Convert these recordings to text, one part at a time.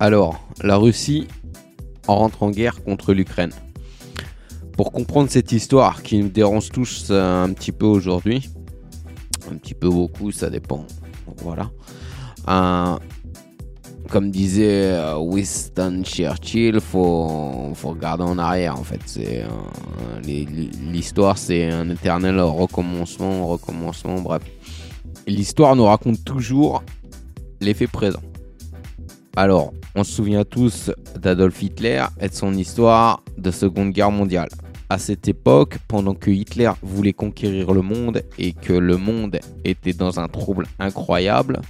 Alors, la Russie rentre en guerre contre l'Ukraine. Pour comprendre cette histoire qui nous dérange tous un petit peu aujourd'hui, un petit peu beaucoup, ça dépend. Voilà. Euh, comme disait euh, Winston Churchill, faut, faut regarder en arrière en fait. C'est euh, l'histoire, c'est un éternel recommencement, recommencement, bref. L'histoire nous raconte toujours l'effet présent. Alors, on se souvient tous d'Adolf Hitler et de son histoire de Seconde Guerre mondiale. À cette époque, pendant que Hitler voulait conquérir le monde et que le monde était dans un trouble incroyable,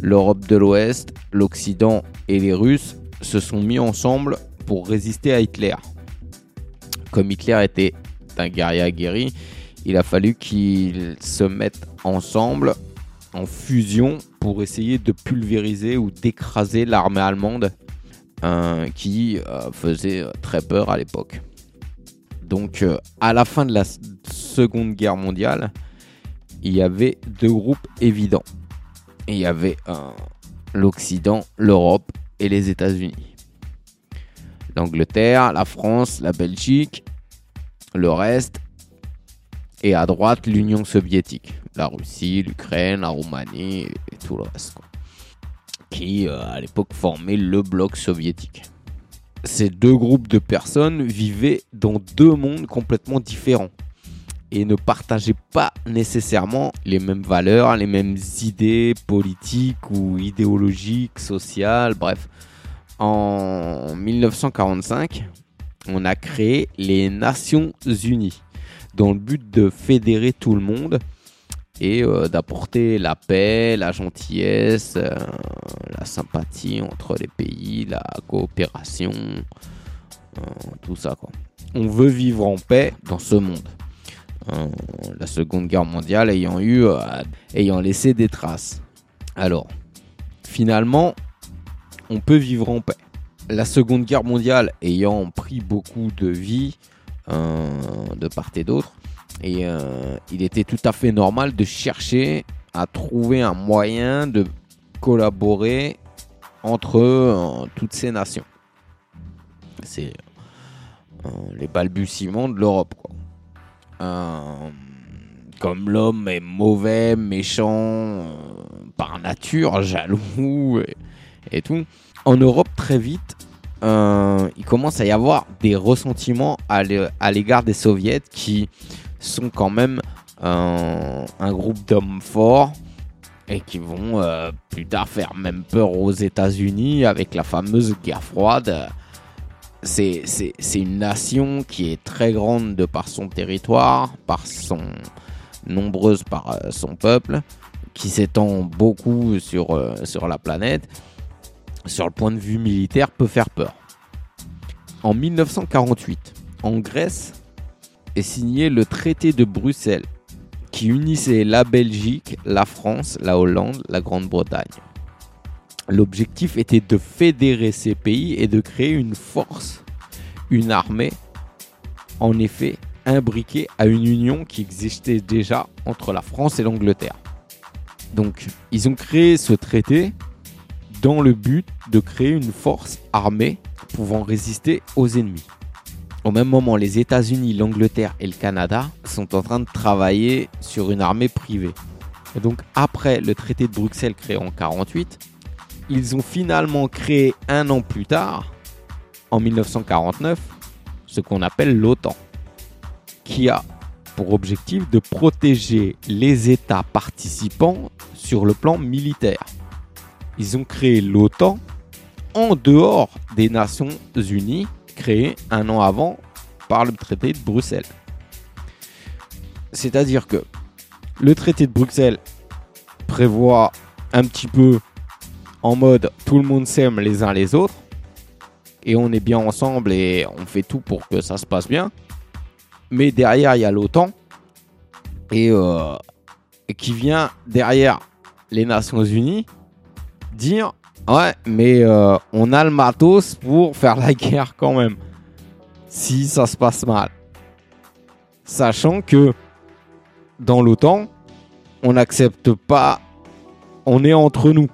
l'Europe de l'Ouest, l'Occident et les Russes se sont mis ensemble pour résister à Hitler. Comme Hitler était un guerrier aguerri, il a fallu qu'ils se mettent ensemble en fusion pour essayer de pulvériser ou d'écraser l'armée allemande euh, qui euh, faisait très peur à l'époque. Donc euh, à la fin de la Seconde Guerre mondiale, il y avait deux groupes évidents il y avait l'Occident, l'Europe et les États-Unis. L'Angleterre, la France, la Belgique, le reste. Et à droite, l'Union soviétique. La Russie, l'Ukraine, la Roumanie et tout le reste. Qui, euh, à l'époque, formaient le bloc soviétique. Ces deux groupes de personnes vivaient dans deux mondes complètement différents et ne partageaient pas nécessairement les mêmes valeurs, les mêmes idées politiques ou idéologiques, sociales, bref. En 1945, on a créé les Nations Unies dans le but de fédérer tout le monde et euh, d'apporter la paix, la gentillesse, euh, la sympathie entre les pays, la coopération, euh, tout ça quoi. On veut vivre en paix dans ce monde. La Seconde Guerre mondiale ayant eu, ayant laissé des traces. Alors, finalement, on peut vivre en paix. La Seconde Guerre mondiale ayant pris beaucoup de vies de part et d'autre, et euh, il était tout à fait normal de chercher à trouver un moyen de collaborer entre toutes ces nations. C'est les balbutiements de l'Europe. Euh, comme l'homme est mauvais, méchant, euh, par nature, jaloux et, tout. En Europe, très vite, euh, il commence à y avoir des ressentiments à l'égard des soviets qui sont quand même un groupe d'hommes forts et qui vont plus tard faire même peur aux États-Unis avec la fameuse guerre froide c'est une nation qui est très grande de par son territoire, par son nombreuse par euh, son peuple, qui s'étend beaucoup euh, sur la planète, sur le point de vue militaire, peut faire peur. En 1948, en Grèce, est signé le traité de Bruxelles, qui unissait la Belgique, la France, la Hollande, la Grande-Bretagne. L'objectif était de fédérer ces pays et de créer une force, une armée, en effet imbriquée à une union qui existait déjà entre la France et l'Angleterre. Donc ils ont créé ce traité dans le but de créer une force armée pouvant résister aux ennemis. Au même moment, les États-Unis, l'Angleterre et le Canada sont en train de travailler sur une armée privée. Et donc après le traité de Bruxelles créé en 1948, ils ont finalement créé un an plus tard, en 1949, ce qu'on appelle l'OTAN, qui a pour objectif de protéger les États participants sur le plan militaire. Ils ont créé l'OTAN en dehors des Nations Unies, créées un an avant par le traité de Bruxelles. C'est-à-dire que le traité de Bruxelles prévoit un petit peu en mode tout le monde s'aime les uns les autres et on est bien ensemble et on fait tout pour que ça se passe bien. Mais derrière, il y a l'OTAN et, euh, qui vient derrière les Nations Unies dire ouais, mais euh, on a le matos pour faire la guerre quand même si ça se passe mal. Sachant que dans l'OTAN, on n'accepte pas, on est entre nous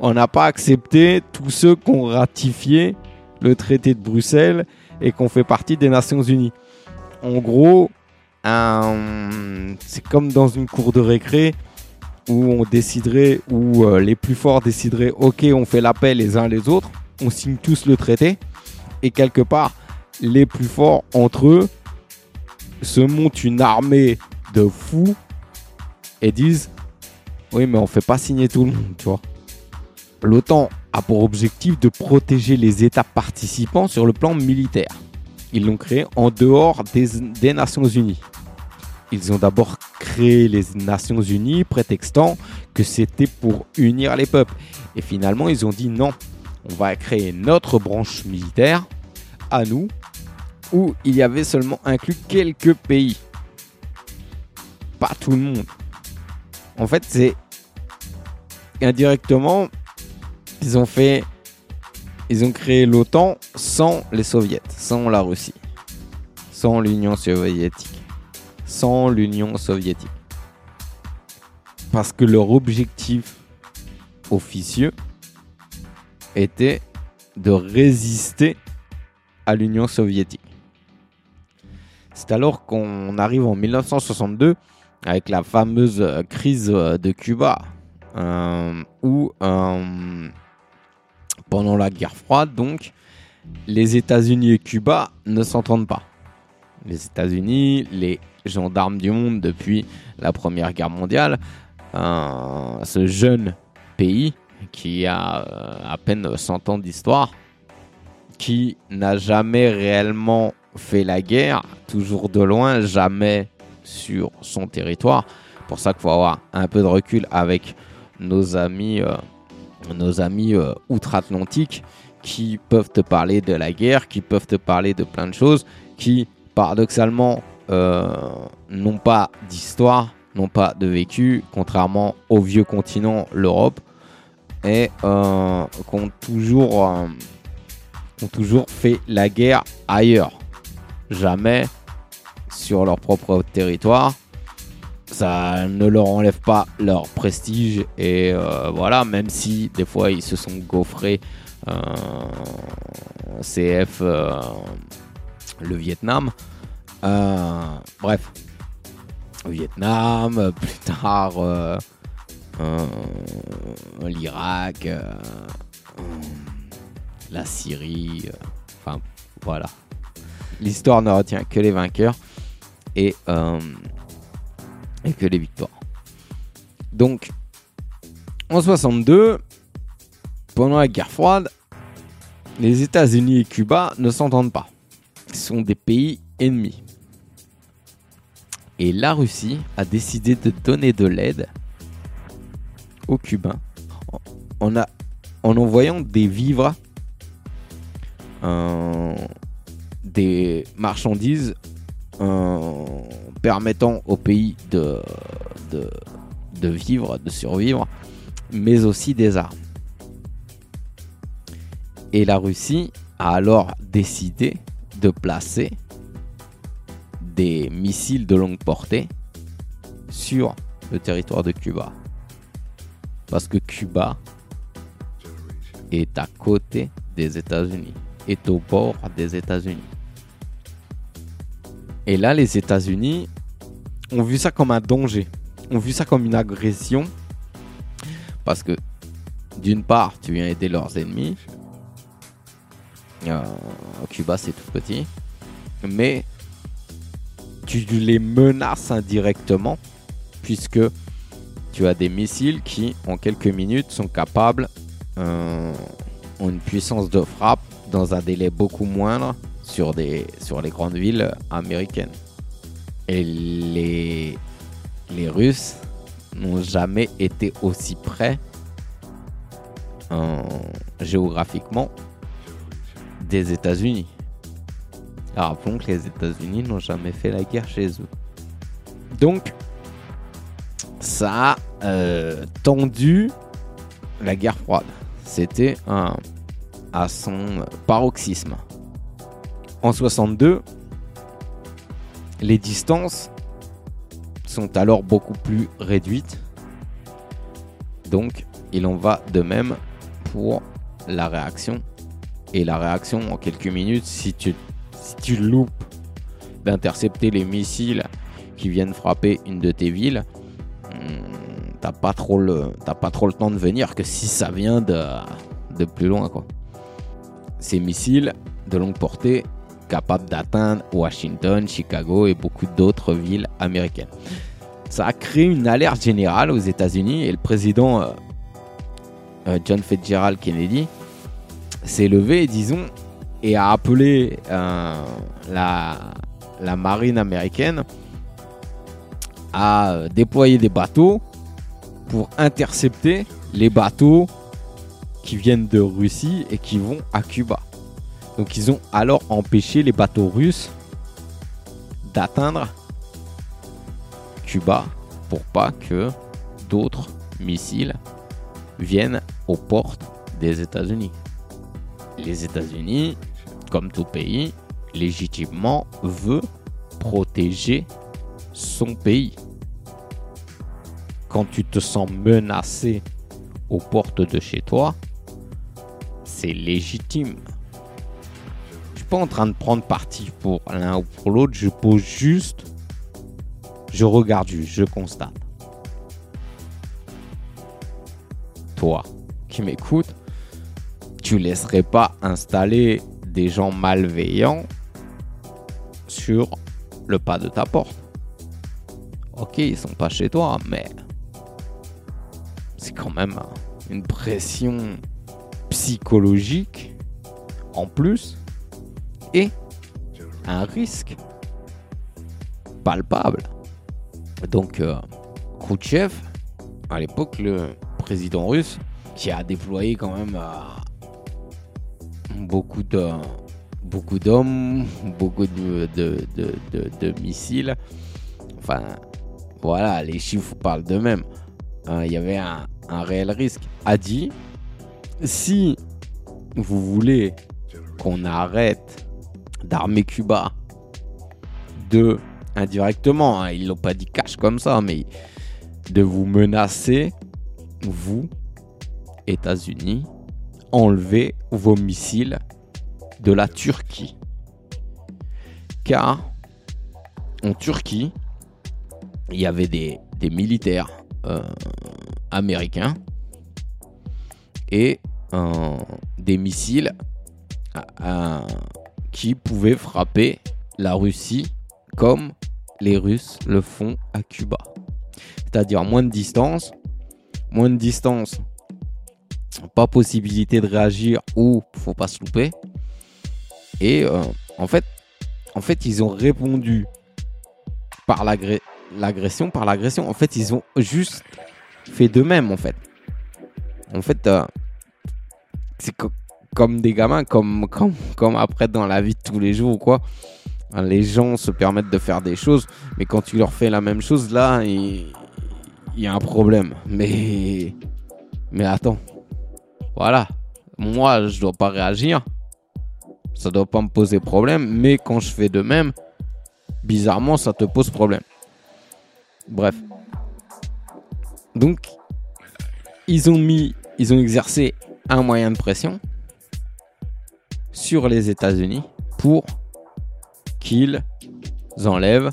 on n'a pas accepté tous ceux qui ont ratifié le traité de Bruxelles et qui ont fait partie des Nations Unies. En gros, c'est comme dans une cour de récré où on déciderait, où euh, les plus forts décideraient, ok, on fait l'appel les uns les autres, on signe tous le traité, et quelque part, les plus forts entre eux se montent une armée de fous et disent, oui, mais on fait pas signer tout le monde, tu vois. L'OTAN a pour objectif de protéger les États participants sur le plan militaire. Ils l'ont créé en dehors des, Nations Unies. Ils ont d'abord créé les Nations Unies prétextant que c'était pour unir les peuples. Et finalement, ils ont dit non, on va créer notre branche militaire à nous, où il y avait seulement inclus quelques pays. Pas tout le monde. En fait, c'est indirectement ils ont fait. Ils ont créé l'OTAN sans les soviets, sans la Russie, sans l'Union soviétique, sans l'Union soviétique. Parce que leur objectif officieux était de résister à l'Union soviétique. C'est alors qu'on arrive en 1962 avec la fameuse crise de Cuba, euh, où euh, pendant la guerre froide, donc, les États-Unis et Cuba ne s'entendent pas. Les États-Unis, les gendarmes du monde depuis la Première Guerre mondiale, ce jeune pays qui a euh, à peine 100 ans d'histoire, qui n'a jamais réellement fait la guerre, toujours de loin, jamais sur son territoire. Pour ça qu'il faut avoir un peu de recul avec nos amis euh, nos amis euh, outre-Atlantique qui peuvent te parler de la guerre, qui peuvent te parler de plein de choses, qui paradoxalement euh, n'ont pas d'histoire, n'ont pas de vécu, contrairement au vieux continent, l'Europe, et euh, qui ont toujours, ont toujours fait la guerre ailleurs, jamais sur leur propre territoire ça ne leur enlève pas leur prestige et euh, voilà même si des fois ils se sont gaufrés euh, CF euh, le Vietnam bref Vietnam plus tard l'Irak la Syrie enfin voilà l'histoire ne retient que les vainqueurs et et que les victoires. Donc, en 62, pendant la guerre froide, les États-Unis et Cuba ne s'entendent pas. Sont des pays ennemis. Et la Russie a décidé de donner de l'aide aux Cubains en, a, en envoyant des vivres, euh, des marchandises euh, permettant au pays de, de, vivre, de survivre, mais aussi des armes. Et la Russie a alors décidé de placer des missiles de longue portée sur le territoire de Cuba. Parce que Cuba est à côté des États-Unis, est au bord des États-Unis. Et là, les États-Unis ont vu ça comme un danger, ont vu ça comme une agression. Parce que, d'une part, tu viens aider leurs ennemis. Euh, Cuba, c'est tout petit. Mais tu les menaces indirectement, puisque tu as des missiles qui, en quelques minutes, sont capables, euh, ont une puissance de frappe dans un délai beaucoup moindre sur, les grandes villes américaines. Et les, les Russes n'ont jamais été aussi près géographiquement des États-Unis. Rappelons que les États-Unis n'ont jamais fait la guerre chez eux. Donc, ça a euh, tendu la guerre froide. C'était à son paroxysme en 62, les distances sont alors beaucoup plus réduites. Donc, il en va de même pour la réaction. Et la réaction en quelques minutes, si tu, si tu loupes d'intercepter les missiles qui viennent frapper une de tes villes, hmm, t'as pas trop le pas trop le temps de venir que si ça vient de, de plus loin quoi. Ces missiles de longue portée capables d'atteindre Washington, Chicago et beaucoup d'autres villes américaines. Ça a créé une alerte générale aux États-Unis et le président euh, euh, John Fitzgerald Kennedy s'est levé, disons, et a appelé euh, la, la marine américaine à déployer des bateaux pour intercepter les bateaux qui viennent de Russie et qui vont à Cuba. Donc ils ont alors empêché les bateaux russes d'atteindre Cuba pour pas que d'autres missiles viennent aux portes des États-Unis. Les États-Unis, comme tout pays, légitimement veut protéger son pays. Quand tu te sens menacé aux portes de chez toi, c'est légitime. Je suis pas en train de prendre parti pour l'un ou pour l'autre, je pose juste, je regarde je constate. Toi qui m'écoutes, tu laisserais pas installer des gens malveillants sur le pas de ta porte. Ok, ils sont pas chez toi, mais c'est quand même une pression psychologique en plus et un risque palpable. Donc, euh, Khrouchtchev, à l'époque, le président russe, qui a déployé quand même euh, beaucoup d'hommes, beaucoup de, missiles. Enfin, voilà, les chiffres parlent d'eux-mêmes. Hein, il y avait un, un, réel risque. A dit, si vous voulez qu'on arrête d'armer Cuba, de indirectement, hein, ils l'ont pas dit cash comme ça, mais de vous menacer, vous, États-Unis, enlever vos missiles de la Turquie. Car en Turquie, il y avait des, militaires euh, américains et euh, des missiles euh, qui pouvaient frapper la Russie comme les Russes le font à Cuba. C'est-à-dire moins de distance, moins de distance, pas possibilité de réagir ou faut pas se louper. Et euh, en, fait, en fait, ils ont répondu par l'agression, par l'agression. En fait, ils ont juste fait de même, en fait. En fait, euh, c'est comme des gamins, comme, comme, comme après dans la vie de tous les jours ou quoi. Les gens se permettent de faire des choses, mais quand tu leur fais la même chose, là, il, il y a un problème. Mais, mais attends, voilà. Moi, je dois pas réagir ça doit pas me poser problème. Mais quand je fais de même, bizarrement, ça te pose problème. Bref. Donc, ils ont mis, ils ont exercé un moyen de pression sur les États-Unis pour qu'ils enlèvent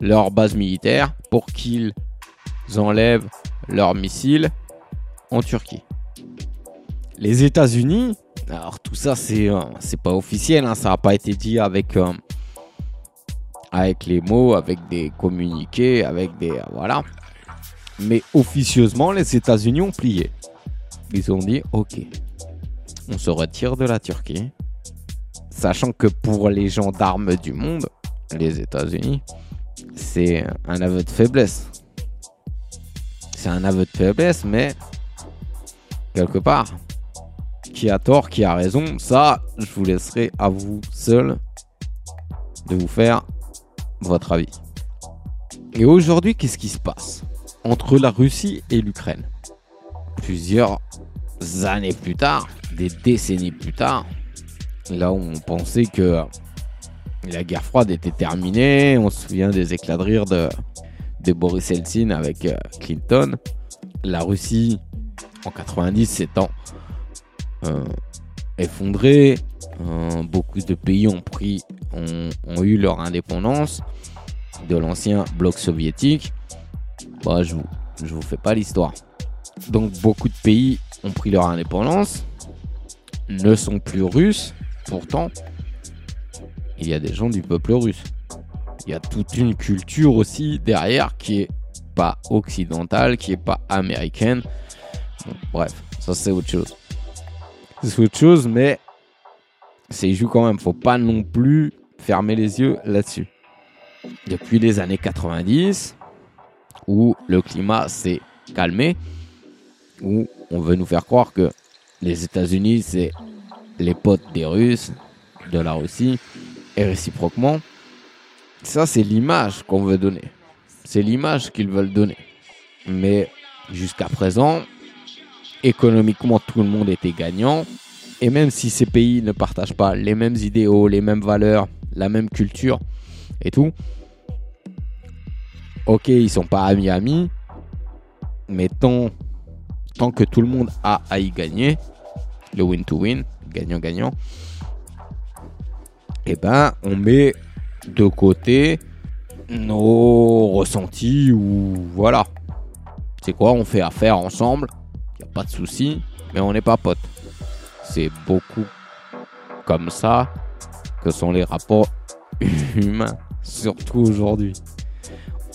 leur base militaire, pour qu'ils enlèvent leurs missiles en Turquie. Les États-Unis alors tout ça, c'est euh, pas officiel, hein, ça n'a pas été dit avec, euh, avec les mots, avec des communiqués, avec des... voilà. Mais officieusement, les États-Unis ont plié. Ils ont dit, ok, on se retire de la Turquie, sachant que pour les gendarmes du monde, les États-Unis, c'est un aveu de faiblesse. C'est un aveu de faiblesse, mais quelque part, qui a tort, qui a raison, ça, je vous laisserai à vous seul de vous faire votre avis. Et aujourd'hui, qu'est-ce qui se passe entre la Russie et l'Ukraine? Plusieurs années plus tard, des décennies plus tard, là où on pensait que la guerre froide était terminée, on se souvient des éclats de rire de, Boris Eltsine avec euh, Clinton, la Russie en 90 s'étant effondré. Beaucoup de pays ont, pris, ont, eu leur indépendance de l'ancien bloc soviétique. Bah, je vous, je vous fais pas l'histoire. Donc beaucoup de pays ont pris leur indépendance, ne sont plus russes. Pourtant, il y a des gens du peuple russe. Il y a toute une culture aussi derrière qui est pas occidentale, qui est pas américaine. Bref, ça c'est autre chose. C'est autre chose, mais c'est joue quand même. Faut pas non plus fermer les yeux là-dessus. Depuis les années 90, où le climat s'est calmé, où on veut nous faire croire que les États-Unis, c'est les potes des Russes, de la Russie, et réciproquement. Ça, c'est l'image qu'on veut donner. C'est l'image qu'ils veulent donner. Mais jusqu'à présent, économiquement, tout le monde était gagnant. Et même si ces pays ne partagent pas les mêmes idéaux, les mêmes valeurs, la même culture et tout, ok, ils sont pas amis-amis, mais tant, tant que tout le monde a à y gagner, le win-to-win, gagnant-gagnant, eh ben, on met de côté nos ressentis ou voilà. C'est quoi, on fait affaire ensemble, y a pas de souci, mais on n'est pas potes. C'est beaucoup comme ça que sont les rapports humains, surtout aujourd'hui.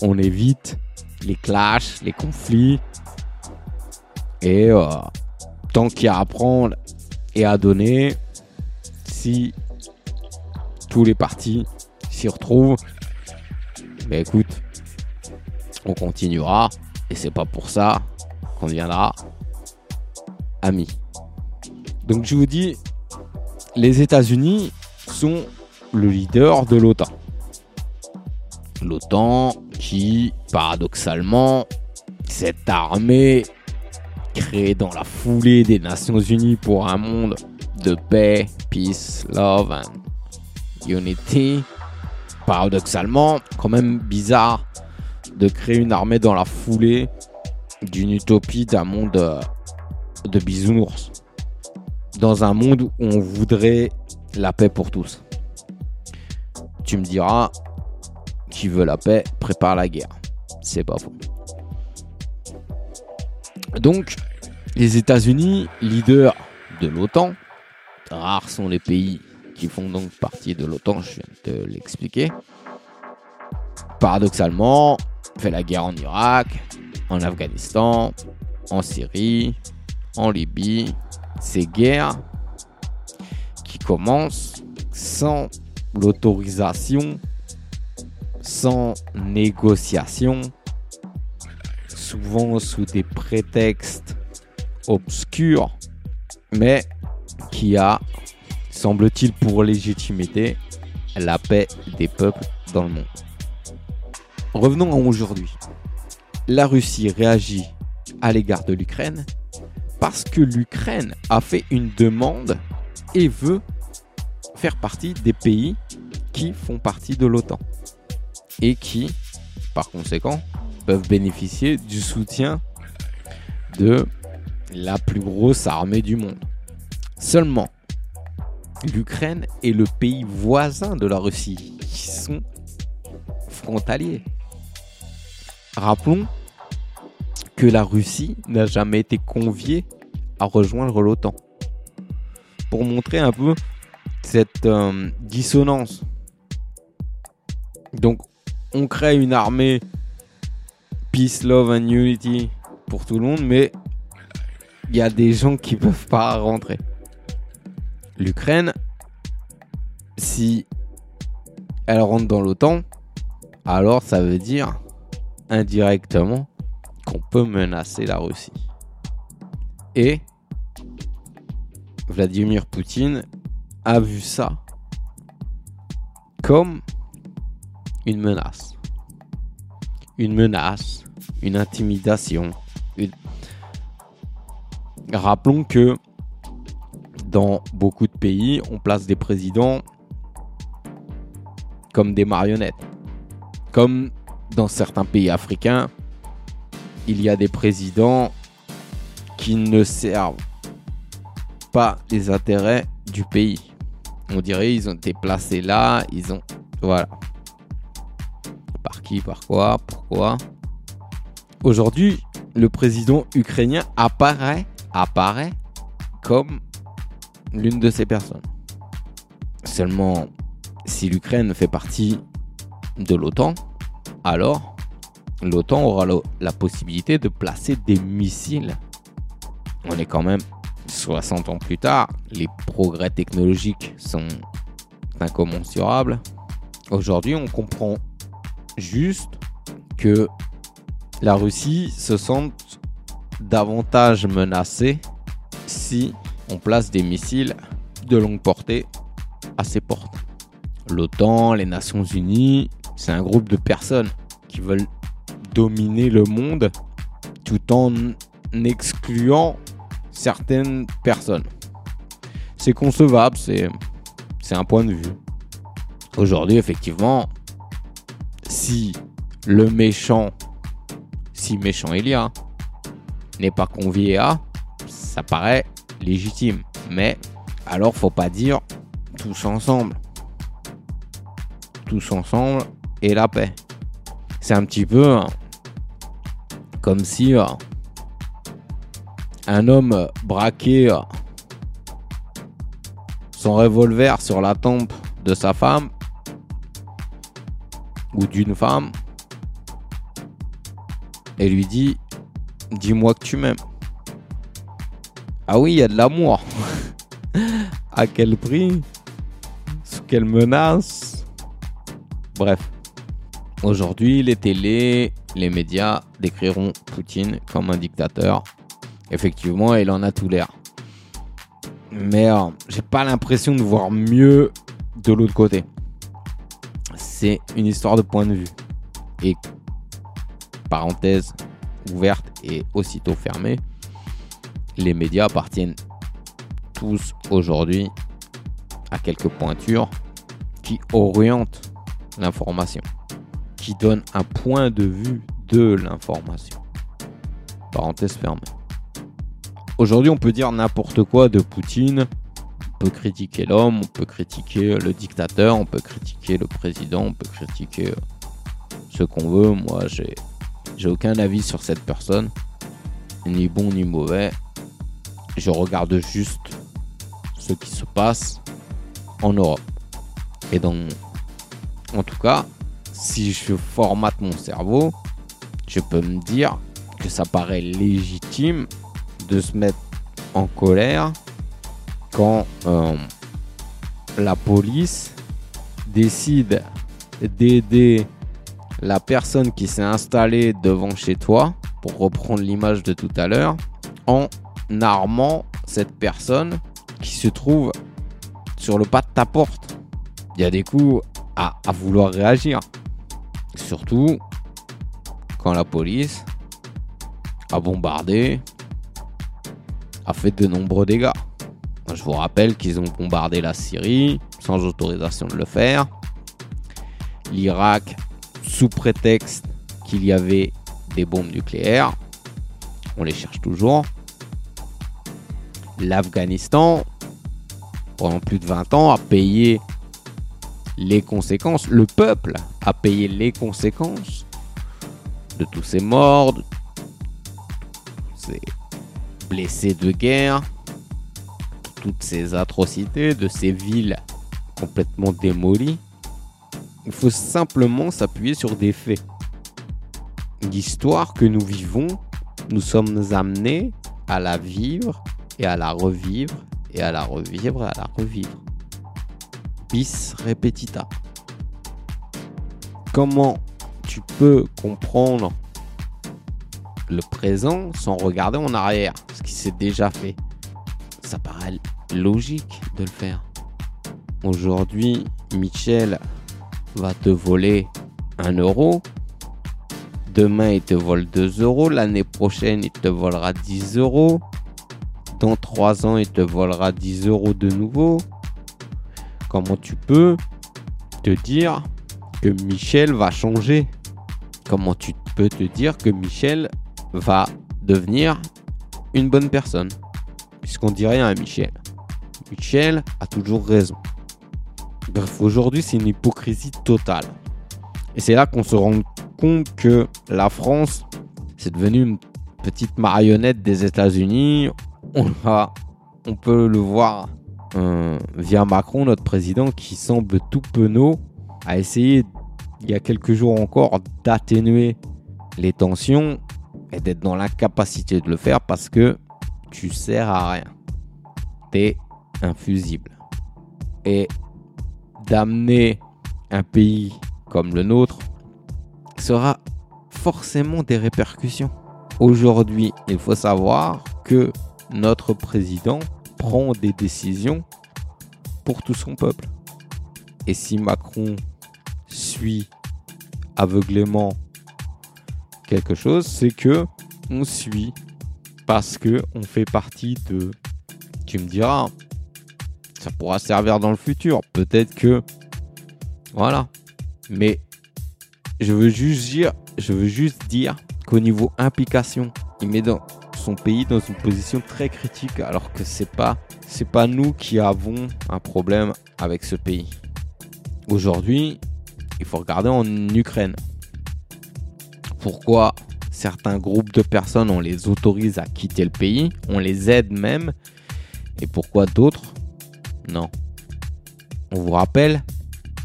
On évite les clashs, les conflits, et euh, tant qu'il y a à prendre et à donner, si tous les partis s'y retrouvent, ben écoute, on continuera et c'est pas pour ça qu'on deviendra Donc je vous dis, les États-Unis sont le leader de l'OTAN. L'OTAN qui, paradoxalement, cette armée créée dans la foulée des Nations Unies pour un monde de paix, peace, love and unity. Paradoxalement, quand même bizarre de créer une armée dans la foulée d'une utopie d'un monde euh, de bisounours. Dans un monde où on voudrait la paix pour tous. Tu me diras, qui veut la paix prépare la guerre. C'est pas faux. Donc, les États-Unis, leaders de l'OTAN, rares sont les pays qui font donc partie de l'OTAN, je viens de l'expliquer. Paradoxalement, fait la guerre en Irak, en Afghanistan, en Syrie, en Libye. Ces guerres qui commencent sans l'autorisation, sans négociation, souvent sous des prétextes obscurs, mais qui a, semble-t-il, pour légitimité la paix des peuples dans le monde. Revenons à aujourd'hui. La Russie réagit à l'égard de l'Ukraine parce que l'Ukraine a fait une demande et veut faire partie des pays qui font partie de l'OTAN et qui, par conséquent, peuvent bénéficier du soutien de la plus grosse armée du monde. Seulement, l'Ukraine est le pays voisin de la Russie, qui sont frontaliers. Rappelons la Russie n'a jamais été conviée à rejoindre l'OTAN. Pour montrer un peu cette euh, dissonance. Donc, on crée une armée peace, love and unity pour tout le monde, mais il y a des gens qui peuvent pas rentrer. L'Ukraine, si elle rentre dans l'OTAN, alors ça veut dire indirectement qu'on peut menacer la Russie. Et Vladimir Poutine a vu ça comme une menace. Une menace, une intimidation. Rappelons que dans beaucoup de pays, on place des présidents comme des marionnettes. Comme dans certains pays africains, il y a des présidents qui ne servent pas les intérêts du pays. On dirait ils ont été placés là, ils ont voilà. Par qui, par quoi, pourquoi? Aujourd'hui, le président ukrainien apparaît apparaît comme l'une de ces personnes. Seulement, si l'Ukraine fait partie de l'OTAN, alors l'OTAN aura la possibilité de placer des missiles. On est quand même 60 ans plus tard, les progrès technologiques sont incommensurables. Aujourd'hui, on comprend juste que la Russie se sent davantage menacée si on place des missiles de longue portée à ses portes. L'OTAN, les Nations Unies, c'est un groupe de personnes qui veulent dominer le monde tout en excluant certaines personnes. C'est concevable, c'est, un point de vue. Aujourd'hui, effectivement, si le méchant, si méchant il y a, n'est pas convié à, ça paraît légitime. Mais alors, faut pas dire tous ensemble. Tous ensemble et la paix. C'est un petit peu hein, comme si euh, un homme braquait euh, son revolver sur la tempe de sa femme ou d'une femme et lui dit Dis-moi que tu m'aimes. Ah oui, il y a de l'amour. à quel prix? Sous quelle menace? Bref. Aujourd'hui, les télés, les médias décriront Poutine comme un dictateur. Effectivement, il en a tout l'air. Mais euh, j'ai pas l'impression de voir mieux de l'autre côté. C'est une histoire de point de vue. Et parenthèse ouverte et aussitôt fermée, les médias appartiennent tous aujourd'hui à quelques pointures qui orientent l'information, qui donnent un point de vue de l'information. Parenthèse fermée. Aujourd'hui, on peut dire n'importe quoi de Poutine. On peut critiquer l'homme, on peut critiquer le dictateur, on peut critiquer le président, on peut critiquer ce qu'on veut. Moi, j'ai, j'ai aucun avis sur cette personne, ni bon ni mauvais. Je regarde juste ce qui se passe en Europe. Et donc, en tout cas, si je formate mon cerveau, je peux me dire que ça paraît légitime de se mettre en colère quand euh, la police décide d'aider la personne qui s'est installée devant chez toi, pour reprendre l'image de tout à l'heure, en armant cette personne qui se trouve sur le pas de ta porte. Il y a des coups à, à vouloir réagir. Surtout quand la police a bombardé, a fait de nombreux dégâts. Je vous rappelle qu'ils ont bombardé la Syrie sans autorisation de le faire. L'Irak sous prétexte qu'il y avait des bombes nucléaires. On les cherche toujours. L'Afghanistan, pendant plus de 20 ans, a payé les conséquences. Le peuple a payé les conséquences de tous ces morts, de ces blessés de guerre, toutes ces atrocités, de ces villes complètement démolies. Il faut simplement s'appuyer sur des faits. L'histoire que nous vivons, nous sommes amenés à la vivre et à la revivre et à la revivre et à la revivre. Bis repetita. Comment tu peux comprendre le présent sans regarder en arrière, ce qui s'est déjà fait Ça paraît logique de le faire. Aujourd'hui, Michel va te voler un euro. Demain, il te vole 2 euros. L'année prochaine, il te volera 10 euros. Dans 3 ans, il te volera 10 euros de nouveau. Comment tu peux te dire que Michel va changer Comment tu peux te dire que Michel va devenir une bonne personne? Puisqu'on dit rien à Michel. Michel a toujours raison. Bref, aujourd'hui, c'est une hypocrisie totale. Et c'est là qu'on se rend compte que la France, c'est devenu une petite marionnette des États-Unis. On, on peut le voir euh, via Macron, notre président, qui semble tout penaud, a essayé il y a quelques jours encore d'atténuer les tensions et d'être dans l'incapacité de le faire parce que tu sers à rien. T'es infusible. Et d'amener un pays comme le nôtre sera forcément des répercussions. Aujourd'hui, il faut savoir que notre président prend des décisions pour tout son peuple. Et si Macron suit aveuglément quelque chose, c'est que on suit parce que on fait partie de. Tu me diras, ça pourra servir dans le futur. Peut-être que, voilà. Mais je veux juste dire, je veux juste dire qu'au niveau implication, il met dans son pays dans une position très critique, alors que c'est pas, c'est pas nous qui avons un problème avec ce pays. Aujourd'hui, il faut regarder en Ukraine. Pourquoi certains groupes de personnes, on les autorise à quitter le pays, on les aide même, et pourquoi d'autres Non? On vous rappelle,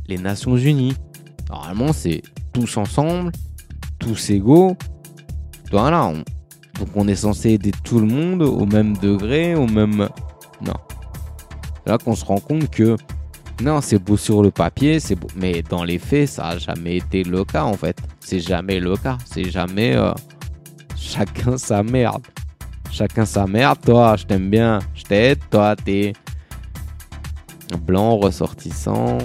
les Nations Unies. Normalement, c'est tous ensemble, tous égaux. Voilà, donc on est censé aider tout le monde au même degré, au même... Non. Là qu'on se rend compte que non, c'est beau sur le papier, c'est beau. Mais dans les faits, ça n'a jamais été le cas en fait. C'est jamais le cas. C'est jamais euh, chacun sa merde. Chacun sa merde. Toi, je t'aime bien, je t'aide. Toi, t'es blanc, ressortissant.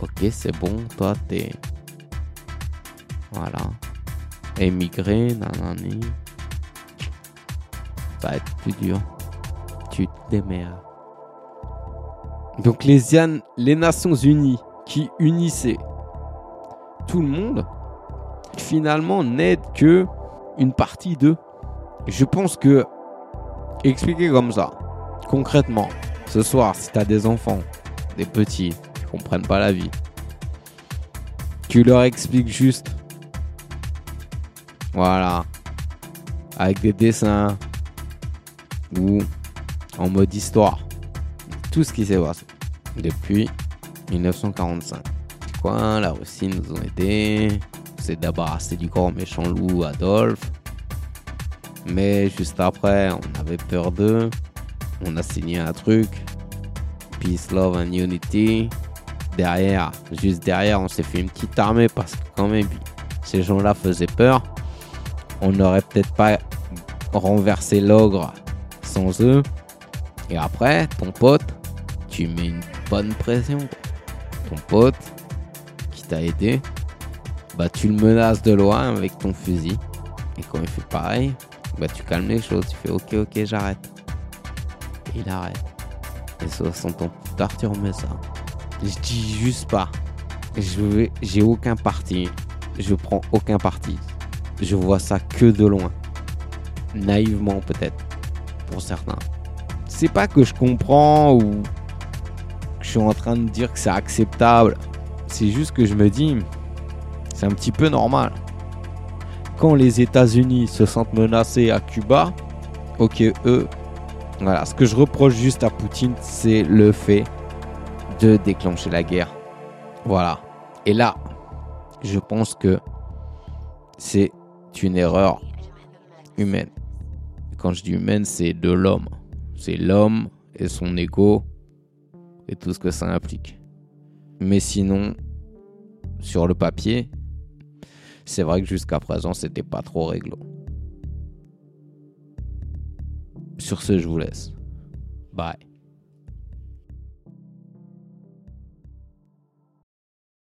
Ok, c'est bon. Toi, t'es. Voilà. Émigré, nanani. Ça va être plus dur. Tu te démerdes. Donc les, Nations Unies qui unissaient tout le monde, finalement n'aident que une partie d'eux. Je pense que, expliquer comme ça, concrètement, ce soir, si tu as des enfants, des petits, qui comprennent pas la vie, tu leur expliques juste, voilà, avec des dessins ou en mode histoire tout ce qui s'est passé depuis 1945. Quoi, la Russie nous a aidés, c'est débarrassé du grand méchant loup Adolphe. Mais juste après, on avait peur d'eux. On a signé un truc. Peace, Love and Unity. Derrière, juste derrière, on s'est fait une petite armée parce que quand même, ces gens-là faisaient peur. On n'aurait peut-être pas renversé l'ogre sans eux. Et après, ton pote, tu mets une bonne pression. Ton pote qui t'a aidé, bah tu le menaces de loin avec ton fusil. Et quand il fait pareil, bah tu calmes les choses. Tu fais ok, ok, j'arrête. Il arrête. Et 60 ans plus tard, tu remets ça. Je dis juste pas. Je j'ai aucun parti. Je prends aucun parti. Je vois ça que de loin. Naïvement peut-être. Pour certains. C'est pas que je comprends ou je suis en train de dire que c'est acceptable. C'est juste que je me dis, c'est un petit peu normal. Quand les États-Unis se sentent menacés à Cuba, ok, eux, voilà, ce que je reproche juste à Poutine, c'est le fait de déclencher la guerre. Voilà. Et là, je pense que c'est une erreur humaine. Quand je dis humaine, c'est de l'homme. C'est l'homme et son ego et tout ce que ça implique. Mais sinon, sur le papier, c'est vrai que jusqu'à présent, c'était pas trop réglo. Sur ce, je vous laisse. Bye.